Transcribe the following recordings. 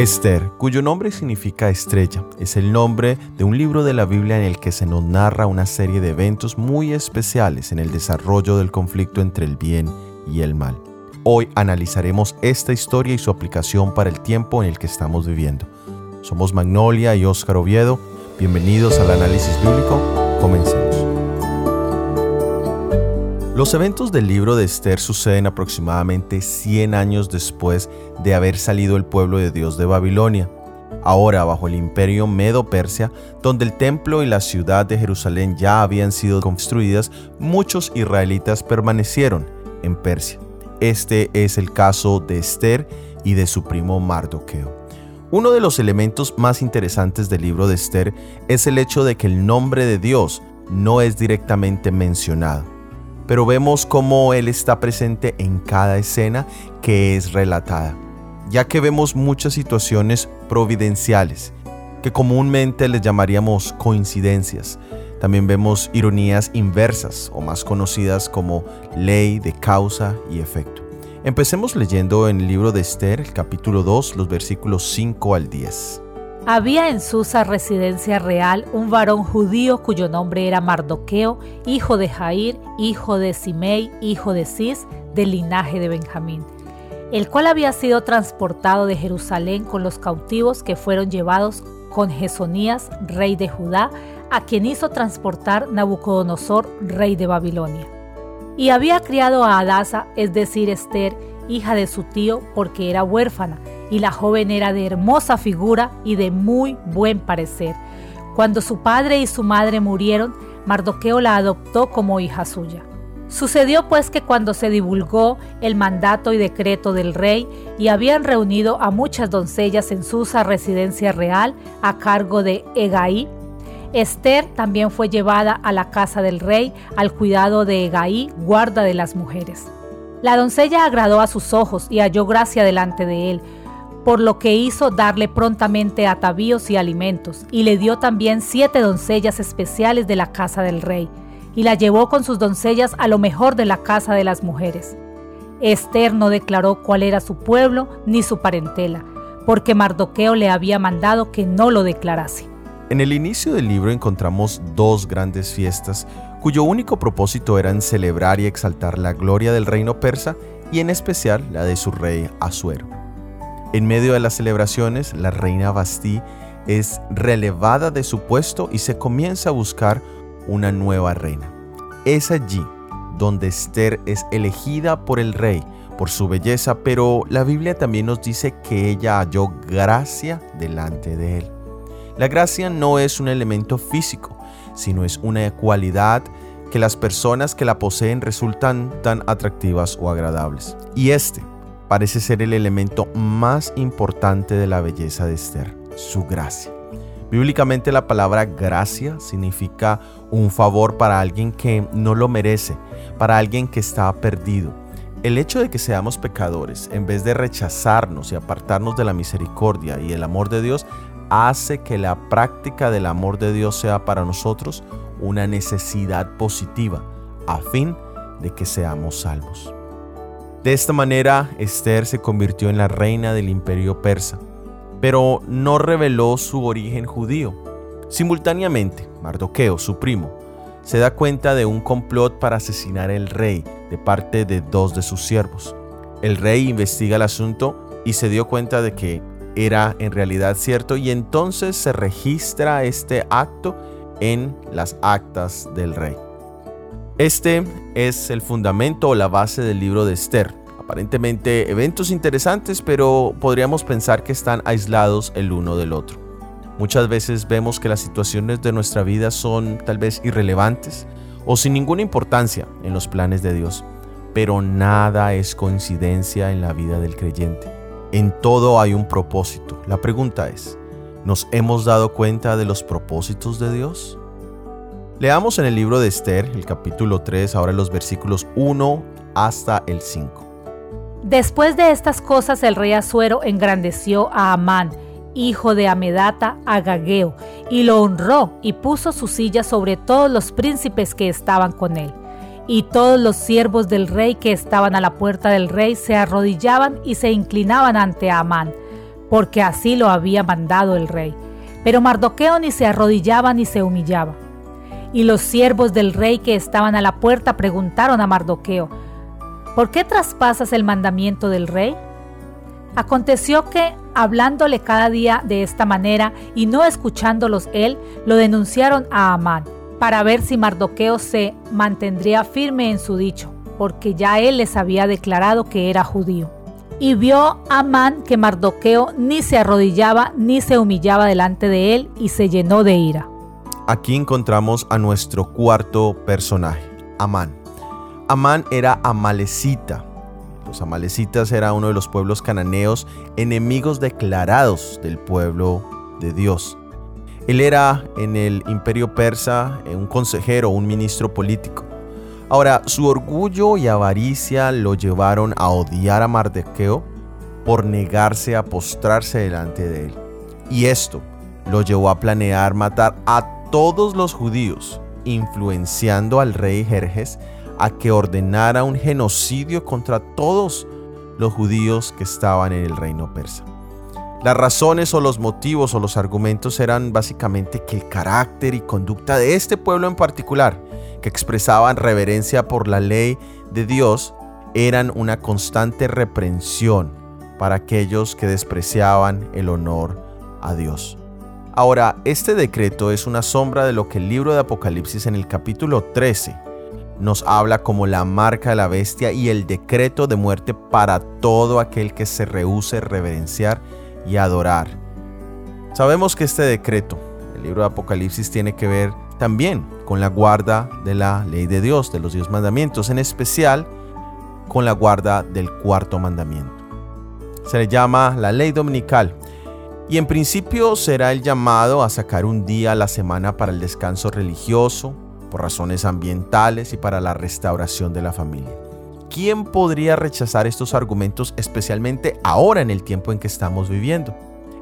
Esther, cuyo nombre significa estrella, es el nombre de un libro de la Biblia en el que se nos narra una serie de eventos muy especiales en el desarrollo del conflicto entre el bien y el mal. Hoy analizaremos esta historia y su aplicación para el tiempo en el que estamos viviendo. Somos Magnolia y Óscar Oviedo. Bienvenidos al análisis bíblico. Comencemos. Los eventos del libro de Esther suceden aproximadamente 100 años después de haber salido el pueblo de Dios de Babilonia. Ahora bajo el imperio Medo-Persia, donde el templo y la ciudad de Jerusalén ya habían sido construidas, muchos israelitas permanecieron en Persia. Este es el caso de Esther y de su primo Mardoqueo. Uno de los elementos más interesantes del libro de Esther es el hecho de que el nombre de Dios no es directamente mencionado pero vemos cómo Él está presente en cada escena que es relatada, ya que vemos muchas situaciones providenciales, que comúnmente les llamaríamos coincidencias. También vemos ironías inversas o más conocidas como ley de causa y efecto. Empecemos leyendo en el libro de Esther, el capítulo 2, los versículos 5 al 10. Había en Susa residencia real un varón judío cuyo nombre era Mardoqueo, hijo de Jair, hijo de Simei, hijo de Cis, del linaje de Benjamín, el cual había sido transportado de Jerusalén con los cautivos que fueron llevados con Jesonías, rey de Judá, a quien hizo transportar Nabucodonosor, rey de Babilonia. Y había criado a Adasa, es decir, Esther, hija de su tío, porque era huérfana, y la joven era de hermosa figura y de muy buen parecer. Cuando su padre y su madre murieron, Mardoqueo la adoptó como hija suya. Sucedió pues que cuando se divulgó el mandato y decreto del rey y habían reunido a muchas doncellas en Susa residencia real a cargo de Egaí, Esther también fue llevada a la casa del rey al cuidado de Egaí, guarda de las mujeres. La doncella agradó a sus ojos y halló gracia delante de él, por lo que hizo darle prontamente atavíos y alimentos, y le dio también siete doncellas especiales de la casa del rey, y la llevó con sus doncellas a lo mejor de la casa de las mujeres. Esther no declaró cuál era su pueblo ni su parentela, porque Mardoqueo le había mandado que no lo declarase. En el inicio del libro encontramos dos grandes fiestas cuyo único propósito era celebrar y exaltar la gloria del reino persa y en especial la de su rey Asuero. En medio de las celebraciones, la reina Bastí es relevada de su puesto y se comienza a buscar una nueva reina. Es allí donde Esther es elegida por el rey por su belleza, pero la Biblia también nos dice que ella halló gracia delante de él. La gracia no es un elemento físico, sino es una cualidad que las personas que la poseen resultan tan atractivas o agradables. Y este parece ser el elemento más importante de la belleza de Esther, su gracia. Bíblicamente la palabra gracia significa un favor para alguien que no lo merece, para alguien que está perdido. El hecho de que seamos pecadores, en vez de rechazarnos y apartarnos de la misericordia y el amor de Dios, hace que la práctica del amor de Dios sea para nosotros una necesidad positiva, a fin de que seamos salvos. De esta manera, Esther se convirtió en la reina del imperio persa, pero no reveló su origen judío. Simultáneamente, Mardoqueo, su primo, se da cuenta de un complot para asesinar al rey de parte de dos de sus siervos. El rey investiga el asunto y se dio cuenta de que era en realidad cierto y entonces se registra este acto en las actas del rey. Este es el fundamento o la base del libro de Esther. Aparentemente eventos interesantes, pero podríamos pensar que están aislados el uno del otro. Muchas veces vemos que las situaciones de nuestra vida son tal vez irrelevantes o sin ninguna importancia en los planes de Dios, pero nada es coincidencia en la vida del creyente. En todo hay un propósito. La pregunta es, ¿nos hemos dado cuenta de los propósitos de Dios? Leamos en el libro de Esther, el capítulo 3, ahora los versículos 1 hasta el 5. Después de estas cosas el rey Asuero engrandeció a Amán, hijo de Amedata, Agageo, y lo honró y puso su silla sobre todos los príncipes que estaban con él. Y todos los siervos del rey que estaban a la puerta del rey se arrodillaban y se inclinaban ante Amán, porque así lo había mandado el rey. Pero Mardoqueo ni se arrodillaba ni se humillaba. Y los siervos del rey que estaban a la puerta preguntaron a Mardoqueo, ¿por qué traspasas el mandamiento del rey? Aconteció que, hablándole cada día de esta manera y no escuchándolos él, lo denunciaron a Amán para ver si Mardoqueo se mantendría firme en su dicho, porque ya él les había declarado que era judío. Y vio Amán que Mardoqueo ni se arrodillaba ni se humillaba delante de él y se llenó de ira. Aquí encontramos a nuestro cuarto personaje, Amán. Amán era amalecita. Los amalecitas era uno de los pueblos cananeos enemigos declarados del pueblo de Dios. Él era en el imperio persa eh, un consejero, un ministro político. Ahora, su orgullo y avaricia lo llevaron a odiar a Mardoqueo por negarse a postrarse delante de él. Y esto lo llevó a planear matar a todos los judíos, influenciando al rey Jerjes a que ordenara un genocidio contra todos los judíos que estaban en el reino persa. Las razones o los motivos o los argumentos eran básicamente que el carácter y conducta de este pueblo en particular, que expresaban reverencia por la ley de Dios, eran una constante reprensión para aquellos que despreciaban el honor a Dios. Ahora, este decreto es una sombra de lo que el libro de Apocalipsis en el capítulo 13 nos habla como la marca de la bestia y el decreto de muerte para todo aquel que se rehúse reverenciar y adorar. Sabemos que este decreto, el libro de Apocalipsis, tiene que ver también con la guarda de la ley de Dios, de los diez mandamientos, en especial con la guarda del cuarto mandamiento. Se le llama la ley dominical y en principio será el llamado a sacar un día a la semana para el descanso religioso, por razones ambientales y para la restauración de la familia. ¿Quién podría rechazar estos argumentos especialmente ahora en el tiempo en que estamos viviendo?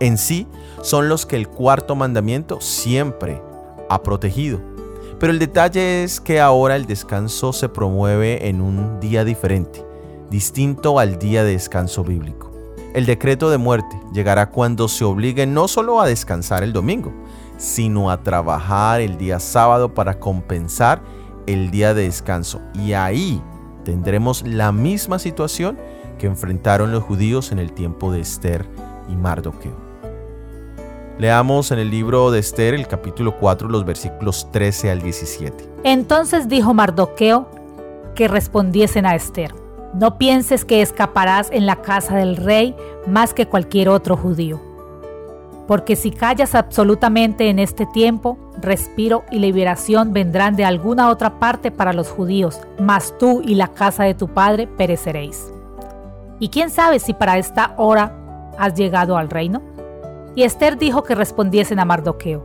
En sí son los que el cuarto mandamiento siempre ha protegido. Pero el detalle es que ahora el descanso se promueve en un día diferente, distinto al día de descanso bíblico. El decreto de muerte llegará cuando se obligue no solo a descansar el domingo, sino a trabajar el día sábado para compensar el día de descanso. Y ahí tendremos la misma situación que enfrentaron los judíos en el tiempo de Esther y Mardoqueo. Leamos en el libro de Esther el capítulo 4 los versículos 13 al 17. Entonces dijo Mardoqueo que respondiesen a Esther, no pienses que escaparás en la casa del rey más que cualquier otro judío porque si callas absolutamente en este tiempo, respiro y liberación vendrán de alguna otra parte para los judíos, mas tú y la casa de tu padre pereceréis. ¿Y quién sabe si para esta hora has llegado al reino? Y Esther dijo que respondiesen a Mardoqueo,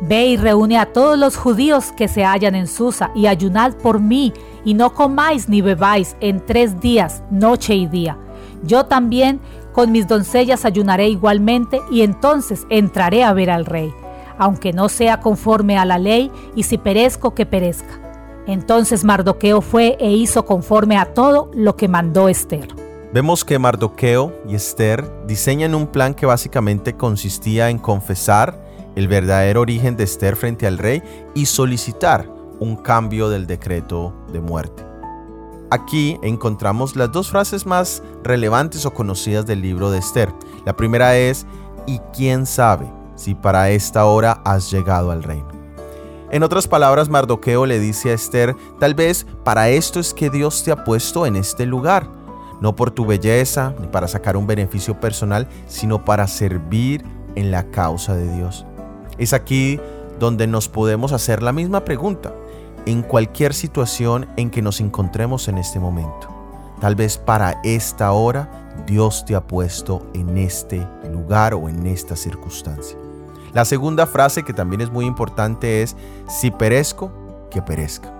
Ve y reúne a todos los judíos que se hallan en Susa y ayunad por mí, y no comáis ni bebáis en tres días, noche y día. Yo también con mis doncellas ayunaré igualmente y entonces entraré a ver al rey, aunque no sea conforme a la ley y si perezco que perezca. Entonces Mardoqueo fue e hizo conforme a todo lo que mandó Esther. Vemos que Mardoqueo y Esther diseñan un plan que básicamente consistía en confesar el verdadero origen de Esther frente al rey y solicitar un cambio del decreto de muerte. Aquí encontramos las dos frases más relevantes o conocidas del libro de Esther. La primera es, ¿y quién sabe si para esta hora has llegado al reino? En otras palabras, Mardoqueo le dice a Esther, tal vez para esto es que Dios te ha puesto en este lugar, no por tu belleza ni para sacar un beneficio personal, sino para servir en la causa de Dios. Es aquí donde nos podemos hacer la misma pregunta en cualquier situación en que nos encontremos en este momento. Tal vez para esta hora Dios te ha puesto en este lugar o en esta circunstancia. La segunda frase que también es muy importante es, si perezco, que perezca.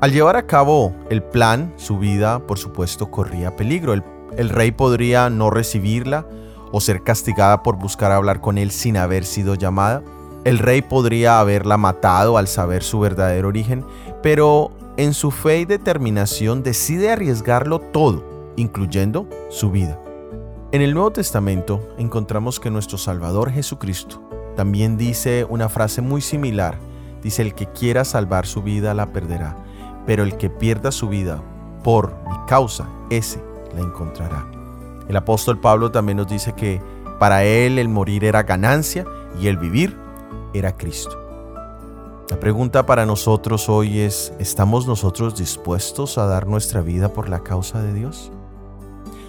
Al llevar a cabo el plan, su vida, por supuesto, corría peligro. El, el, rey podría no recibirla o ser castigada por buscar hablar con él sin haber sido llamada. El rey podría haberla matado al saber su verdadero origen, pero en su fe y determinación decide arriesgarlo todo, incluyendo su vida. En el Nuevo Testamento encontramos que nuestro Salvador Jesucristo también dice una frase muy similar. Dice, el que quiera salvar su vida la perderá, pero el que pierda su vida por mi causa, ese la encontrará. El apóstol Pablo también nos dice que para él el morir era ganancia y el vivir era Cristo. La pregunta para nosotros hoy es, ¿estamos nosotros dispuestos a dar nuestra vida por la causa de Dios?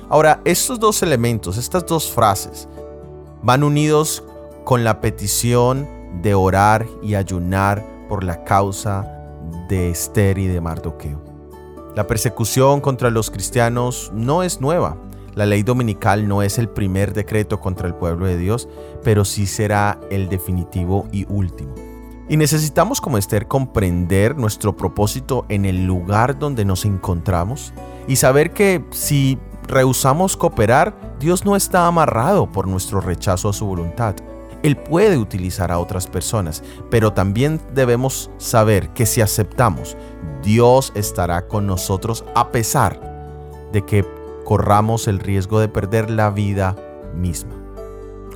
Ahora, estos dos elementos, estas dos frases, van unidos con la petición de orar y ayunar por la causa de Esther y de Mardoqueo. La persecución contra los cristianos no es nueva. La ley dominical no es el primer decreto contra el pueblo de Dios, pero sí será el definitivo y último. Y necesitamos como Esther comprender nuestro propósito en el lugar donde nos encontramos y saber que si rehusamos cooperar, Dios no está amarrado por nuestro rechazo a su voluntad. Él puede utilizar a otras personas, pero también debemos saber que si aceptamos, Dios estará con nosotros a pesar de que corramos el riesgo de perder la vida misma.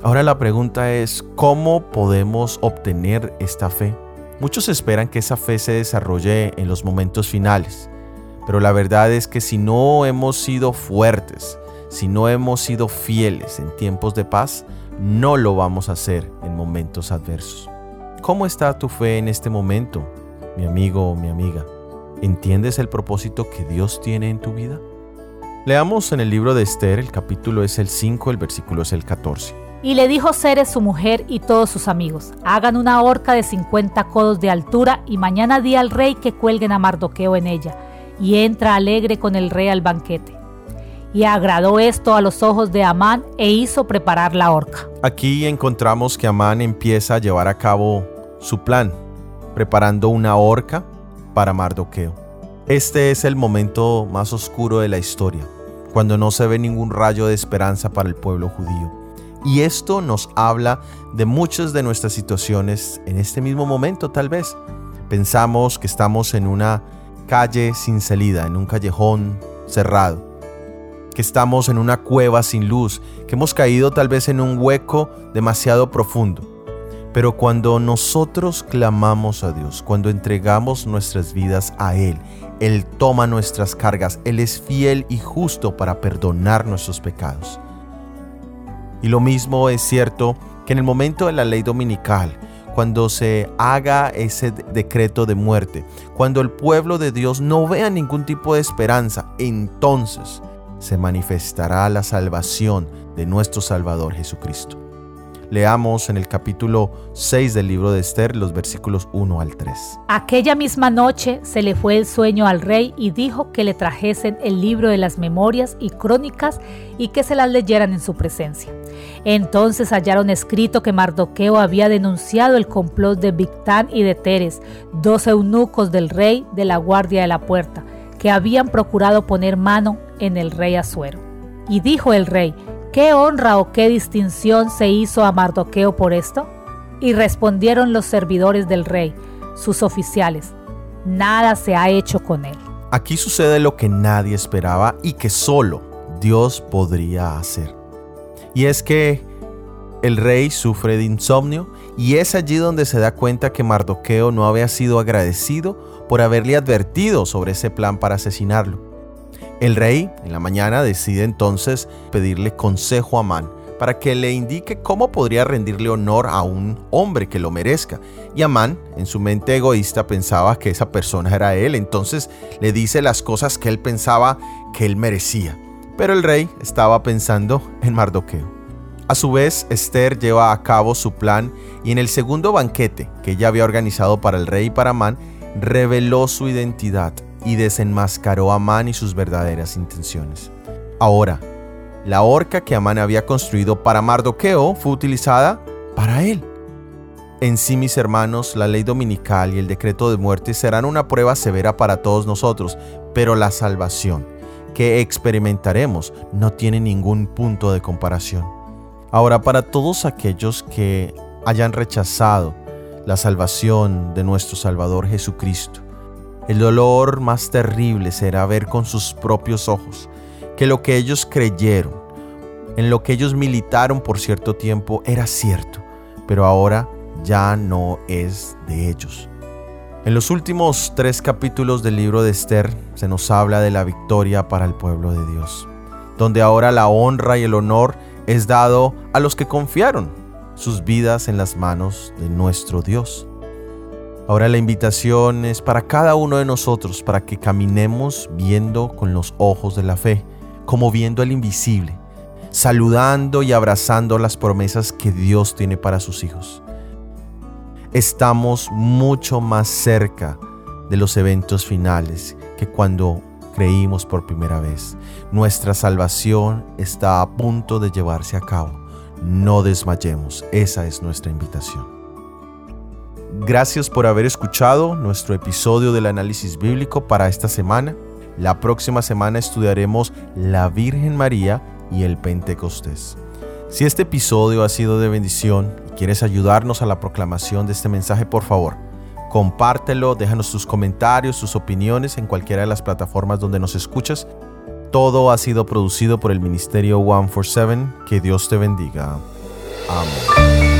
Ahora la pregunta es, ¿cómo podemos obtener esta fe? Muchos esperan que esa fe se desarrolle en los momentos finales, pero la verdad es que si no hemos sido fuertes, si no hemos sido fieles en tiempos de paz, no lo vamos a hacer en momentos adversos. ¿Cómo está tu fe en este momento, mi amigo o mi amiga? ¿Entiendes el propósito que Dios tiene en tu vida? Leamos en el libro de Esther, el capítulo es el 5, el versículo es el 14. Y le dijo Ceres su mujer y todos sus amigos, hagan una horca de 50 codos de altura y mañana di al rey que cuelguen a Mardoqueo en ella y entra alegre con el rey al banquete. Y agradó esto a los ojos de Amán e hizo preparar la horca. Aquí encontramos que Amán empieza a llevar a cabo su plan, preparando una horca para Mardoqueo. Este es el momento más oscuro de la historia, cuando no se ve ningún rayo de esperanza para el pueblo judío. Y esto nos habla de muchas de nuestras situaciones en este mismo momento tal vez. Pensamos que estamos en una calle sin salida, en un callejón cerrado, que estamos en una cueva sin luz, que hemos caído tal vez en un hueco demasiado profundo. Pero cuando nosotros clamamos a Dios, cuando entregamos nuestras vidas a Él, Él toma nuestras cargas, Él es fiel y justo para perdonar nuestros pecados. Y lo mismo es cierto que en el momento de la ley dominical, cuando se haga ese decreto de muerte, cuando el pueblo de Dios no vea ningún tipo de esperanza, entonces se manifestará la salvación de nuestro Salvador Jesucristo. Leamos en el capítulo 6 del libro de Esther los versículos 1 al 3. Aquella misma noche se le fue el sueño al rey y dijo que le trajesen el libro de las memorias y crónicas y que se las leyeran en su presencia. Entonces hallaron escrito que Mardoqueo había denunciado el complot de Victán y de Teres, dos eunucos del rey de la guardia de la puerta, que habían procurado poner mano en el rey Asuero. Y dijo el rey, ¿Qué honra o qué distinción se hizo a Mardoqueo por esto? Y respondieron los servidores del rey, sus oficiales, nada se ha hecho con él. Aquí sucede lo que nadie esperaba y que solo Dios podría hacer. Y es que el rey sufre de insomnio y es allí donde se da cuenta que Mardoqueo no había sido agradecido por haberle advertido sobre ese plan para asesinarlo. El rey en la mañana decide entonces pedirle consejo a Amán para que le indique cómo podría rendirle honor a un hombre que lo merezca. Y Amán, en su mente egoísta, pensaba que esa persona era él, entonces le dice las cosas que él pensaba que él merecía. Pero el rey estaba pensando en Mardoqueo. A su vez, Esther lleva a cabo su plan y en el segundo banquete que ella había organizado para el rey y para Amán, reveló su identidad y desenmascaró a Amán y sus verdaderas intenciones. Ahora, la horca que Amán había construido para Mardoqueo fue utilizada para él. En sí, mis hermanos, la ley dominical y el decreto de muerte serán una prueba severa para todos nosotros, pero la salvación que experimentaremos no tiene ningún punto de comparación. Ahora, para todos aquellos que hayan rechazado la salvación de nuestro Salvador Jesucristo, El dolor más terrible será ver con sus propios ojos que lo que ellos creyeron, en lo que ellos militaron por cierto tiempo, era cierto, pero ahora ya no es de ellos. En los últimos tres capítulos del libro de Esther se nos habla de la victoria para el pueblo de Dios, donde ahora la honra y el honor es dado a los que confiaron sus vidas en las manos de nuestro Dios. Ahora la invitación es para cada uno de nosotros para que caminemos viendo con los ojos de la fe, como viendo el invisible, saludando y abrazando las promesas que Dios tiene para sus hijos. Estamos mucho más cerca de los eventos finales que cuando creímos por primera vez. Nuestra salvación está a punto de llevarse a cabo. No desmayemos, esa es nuestra invitación. Gracias por haber escuchado nuestro episodio del análisis bíblico para esta semana. La próxima semana estudiaremos la Virgen María y el Pentecostés. Si este episodio ha sido de bendición y quieres ayudarnos a la proclamación de este mensaje, por favor, compártelo, déjanos tus comentarios, tus opiniones en cualquiera de las plataformas donde nos escuchas. Todo ha sido producido por el Ministerio 147. Que Dios te bendiga. Amén.